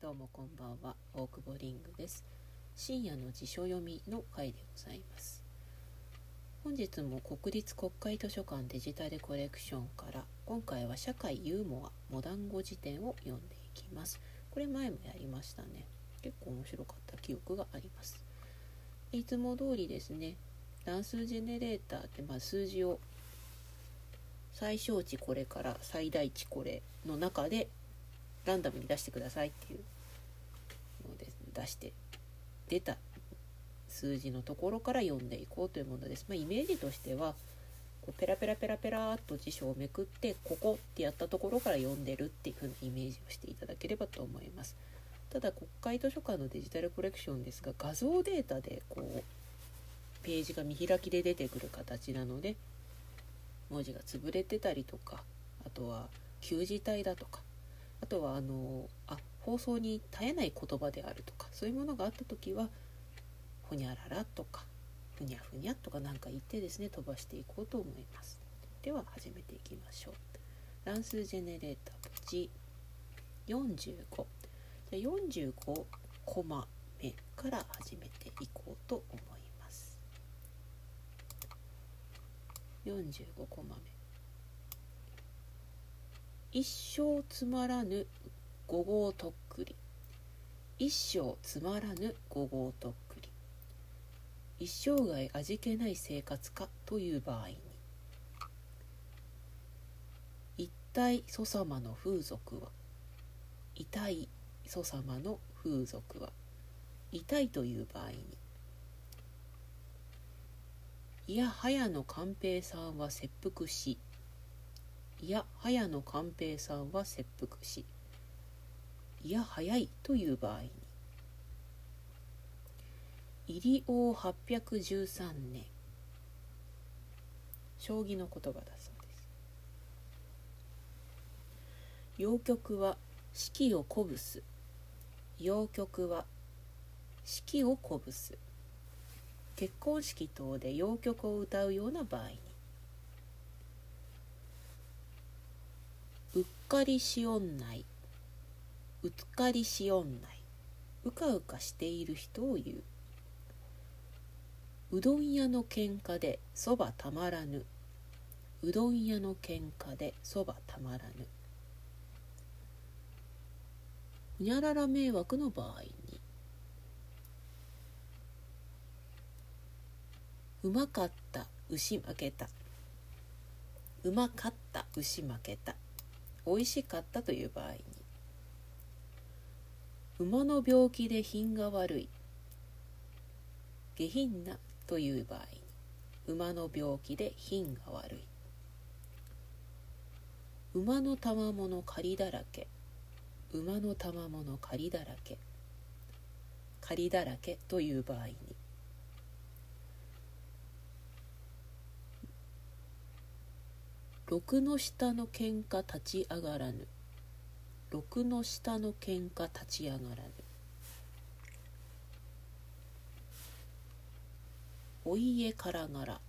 どうもこんばんは。大久保リングです。深夜の辞書読みの回でございます。本日も国立国会図書館デジタルコレクションから今回は社会ユーモアモダン語辞典を読んでいきます。これ前もやりましたね。結構面白かった記憶があります。いつも通りですね乱数ジェネレーターってまあ数字を最小値これから最大値これの中でランダムに出してくださいっていうので出して出た数字のところから読んでいこうというものです。まあ、イメージとしてはこうペラペラペラペラっと辞書をめくってここってやったところから読んでるっていう風なイメージをしていただければと思います。ただ国会図書館のデジタルコレクションですが画像データでこうページが見開きで出てくる形なので文字が潰れてたりとかあとは旧字体だとかあとはあのあ放送に絶えない言葉であるとかそういうものがあった時はほにゃららとかふにゃふにゃとか何か言ってですね飛ばしていこうと思います。では始めていきましょう。乱数ジェネレータープチ45じゃ45コマ目から始めていこうと思います。45コマ目。一生つまらぬ五号とっくり。一生つまらぬ五号とっくり。一生涯味気ない生活かという場合に。一体祖様の風俗は。痛い祖様の風俗は。痛いという場合に。いや早野寛平さんは切腹しいや早野寛平さんは切腹しいや早いという場合に入王813年将棋の言葉だそうです。陽曲は四季を鼓舞す陽曲は四季を鼓舞す結婚式等で陽曲を歌うような場合にうっかりしおんない。うっかりしおんない。うかうかしている人を言う。うどん屋の喧嘩でそばたまらぬ。うどん屋の喧嘩でそばたまらぬ。ほにゃらら迷惑の場合に。うまかった牛負けた。うまかった牛負けた。美味しかったという場合に馬の病気で品が悪い下品なという場合に馬の病気で品が悪い。馬の賜物借りだらけ馬の賜物借りだらけ借りだらけという場合に六の下の喧嘩立ち上がらぬ。六の下の喧嘩立ち上がらぬ。お家からがら。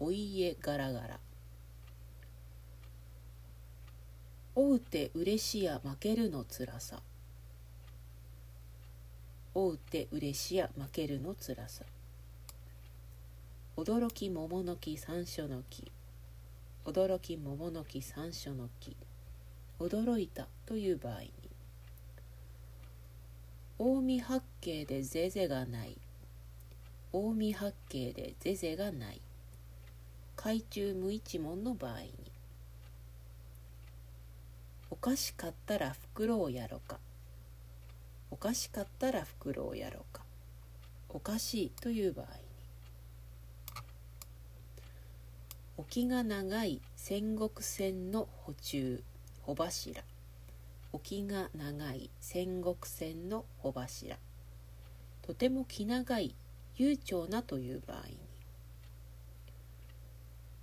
お家がらがら。おうてうれしや負けるのつらさ。おうてうれしや負けるのつらさ。驚き桃の木山椒の木。驚き桃の木山椒の木。驚いたという場合に。近江八景でぜぜがない。近江八景でぜぜがない。海中無一文の場合に。おかしかったら袋をやろか。おかしかったら袋をやろか。おかしいという場合に沖が長い戦国戦の補充帆柱。沖が長い戦国戦の帆柱。とても気長い悠長なという場合に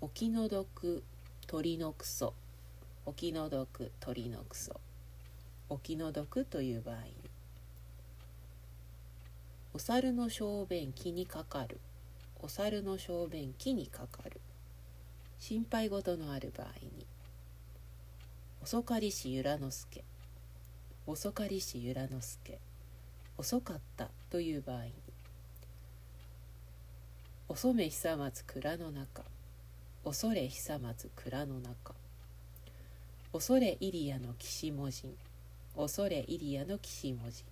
お気の毒鳥のクソ。お気の毒鳥のクソ。お気の毒という場合にお猿の小便気にかかる。お猿の小便気にかかる。心配事のある場合に遅かりし由良之助遅かりし由良之助遅かったという場合に遅め久松蔵の中恐れ久松蔵の中恐れイリアの岸文人恐れイリアの岸文人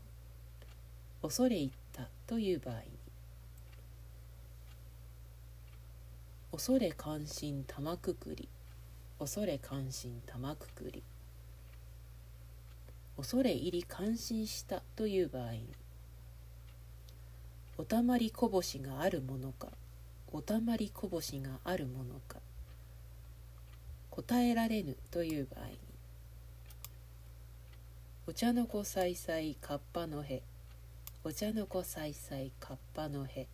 恐れ入ったという場合に恐れ関心玉くくり。恐れ関心玉くくり。恐れ入り感心したという場合におたまりこぼしがあるものかおたまりこぼしがあるものか答えられぬという場合にお茶の子さいさいかっぱのへお茶の子さいさいかっぱのへ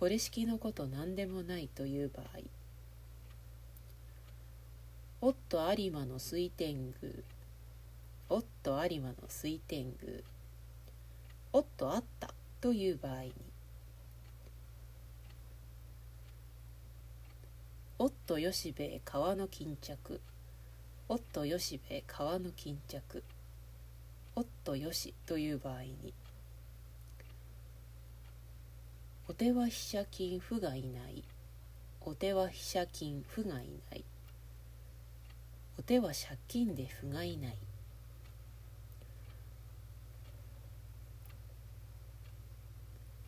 これ式のこと何でもないという場合おっと有馬の水天宮おっと有馬の水天宮おっとあったという場合におっとよしべ川の巾着おっとよしべ川の巾着おっとよしという場合にお手は飛車金負がいない。お手は飛車金負がいない。お手は借金で負がいない。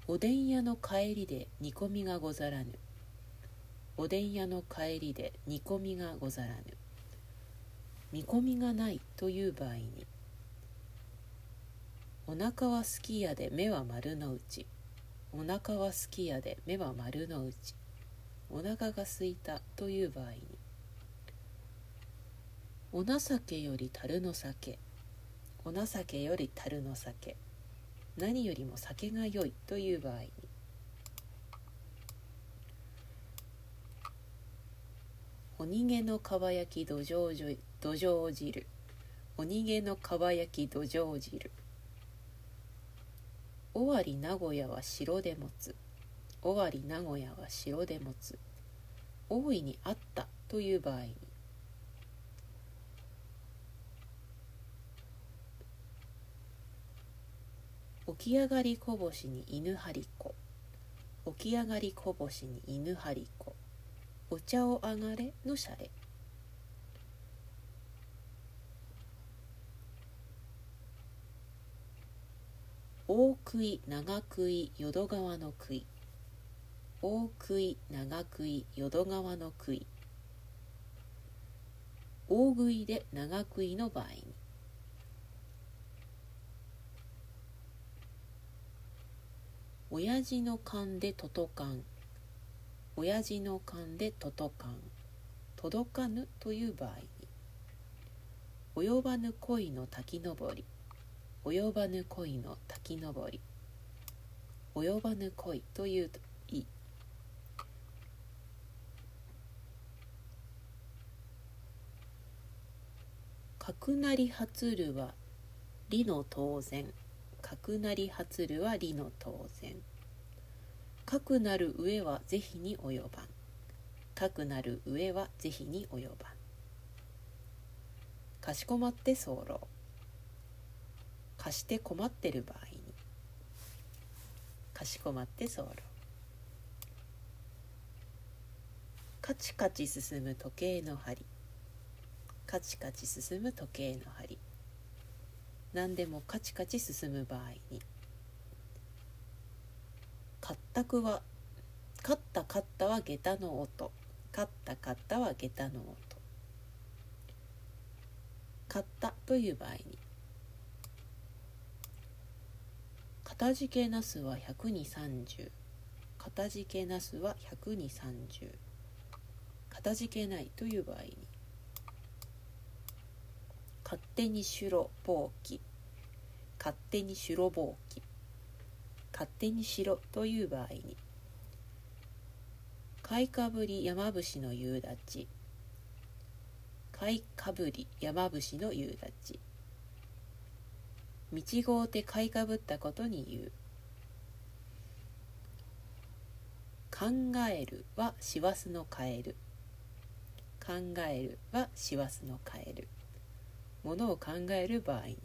おでん屋の帰りで煮込みがござらぬ。おでん屋の帰りで煮込みがござらぬ。見込みがないという場合にお腹はすき家で目は丸の内。お腹はすき家で。目は丸の内。お腹がすいたという場合に。お情けより樽の酒。お情けより樽の酒。何よりも酒が良いという場合に。お逃げのかば焼き土壌土壌汁。お逃げのかば焼き土壌汁。尾張名古屋は城で持つ尾張名古屋は城で持つ大いにあったという場合に起き上がりこぼしに犬張り子起き上がりこぼしに犬張り子お茶をあがれのシャレ。大食い長食い淀川の食い。大食い長食い淀川の食い。大食いで長食いの場合に。親父の勘でととかん親父の勘でととかん届かぬという場合に。及ばぬ恋の滝登り。及ばぬ恋の滝登り。及ばぬ恋というといい。角成発るは理の当然。角成発るは理の当然。かくなる上は是非に及ばん。かくなる上は是非に及ばん。かしこまって候貸して困ってる場合に。かしこまって候カチカチ進む時計の針。カチカチ進む時計の針。何でもカチカチ進む場合に。かったくは勝った勝ったは下駄の音。勝った勝ったは下駄の音。買ったという場合に。かじけなすは100に30かたじけなすは100に30かたじけないという場合に。勝手にしろぼうき。勝手にしろぼうき。勝手にしろという場合に。買いかぶり山伏の夕立。買いかぶり山伏の夕立。道ごうて買いかぶったことに言う。考えるは師走のカエル考えるは師走のカエルものを考える場合に。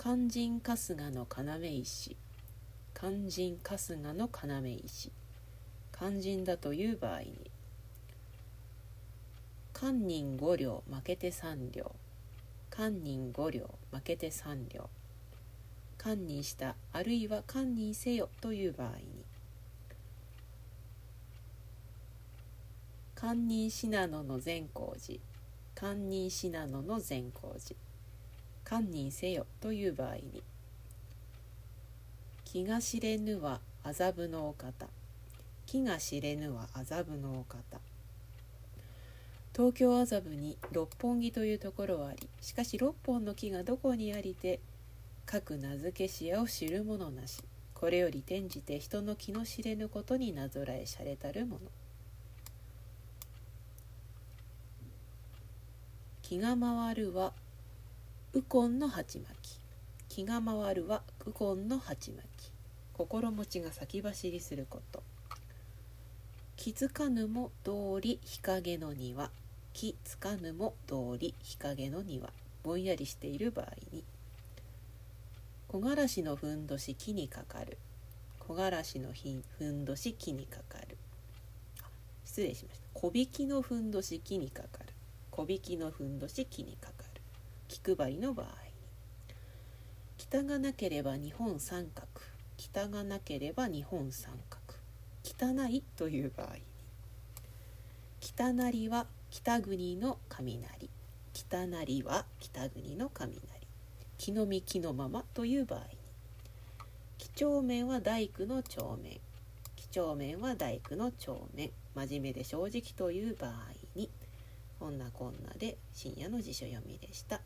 肝心春日の要石。肝心春日の要石。肝心だという場合に。堪忍五両負けて三両。堪忍五両負けて三両。堪忍したあるいは堪忍せよという場合に。堪忍信濃の善光寺。堪忍信濃の善光寺。堪忍せよという場合に。気が知れぬは麻布のお方。気が知れぬは麻布のお方。東京麻布に六本木というところはありしかし六本の木がどこにありて各名付けし屋を知る者なし。これより転じて人の気の知れぬことになぞらえしゃれたるもの。気が回るは右近の鉢巻き。気が回るは右近の鉢巻き。心持ちが先走りすること。気づかぬも通り日陰の庭。気つかぬも通り日陰の庭。ぼんやりしている場合に「木枯らしのふんどし木にかかる。木枯らしのふんどし木にかかる。失礼しました。小引きのふんどし木にかかる。小引きのふんどし木にかかる。気配りの場合に。北がなければ日本三角。北がなければ日本三角。汚いという場合。北なりは北国の雷。北なりは北国の雷。木の実木のままという場合に。几帳面は大工の帳面。几帳面は大工の帳面。真面目で正直という場合に。こんなこんなで深夜の辞書読みでした。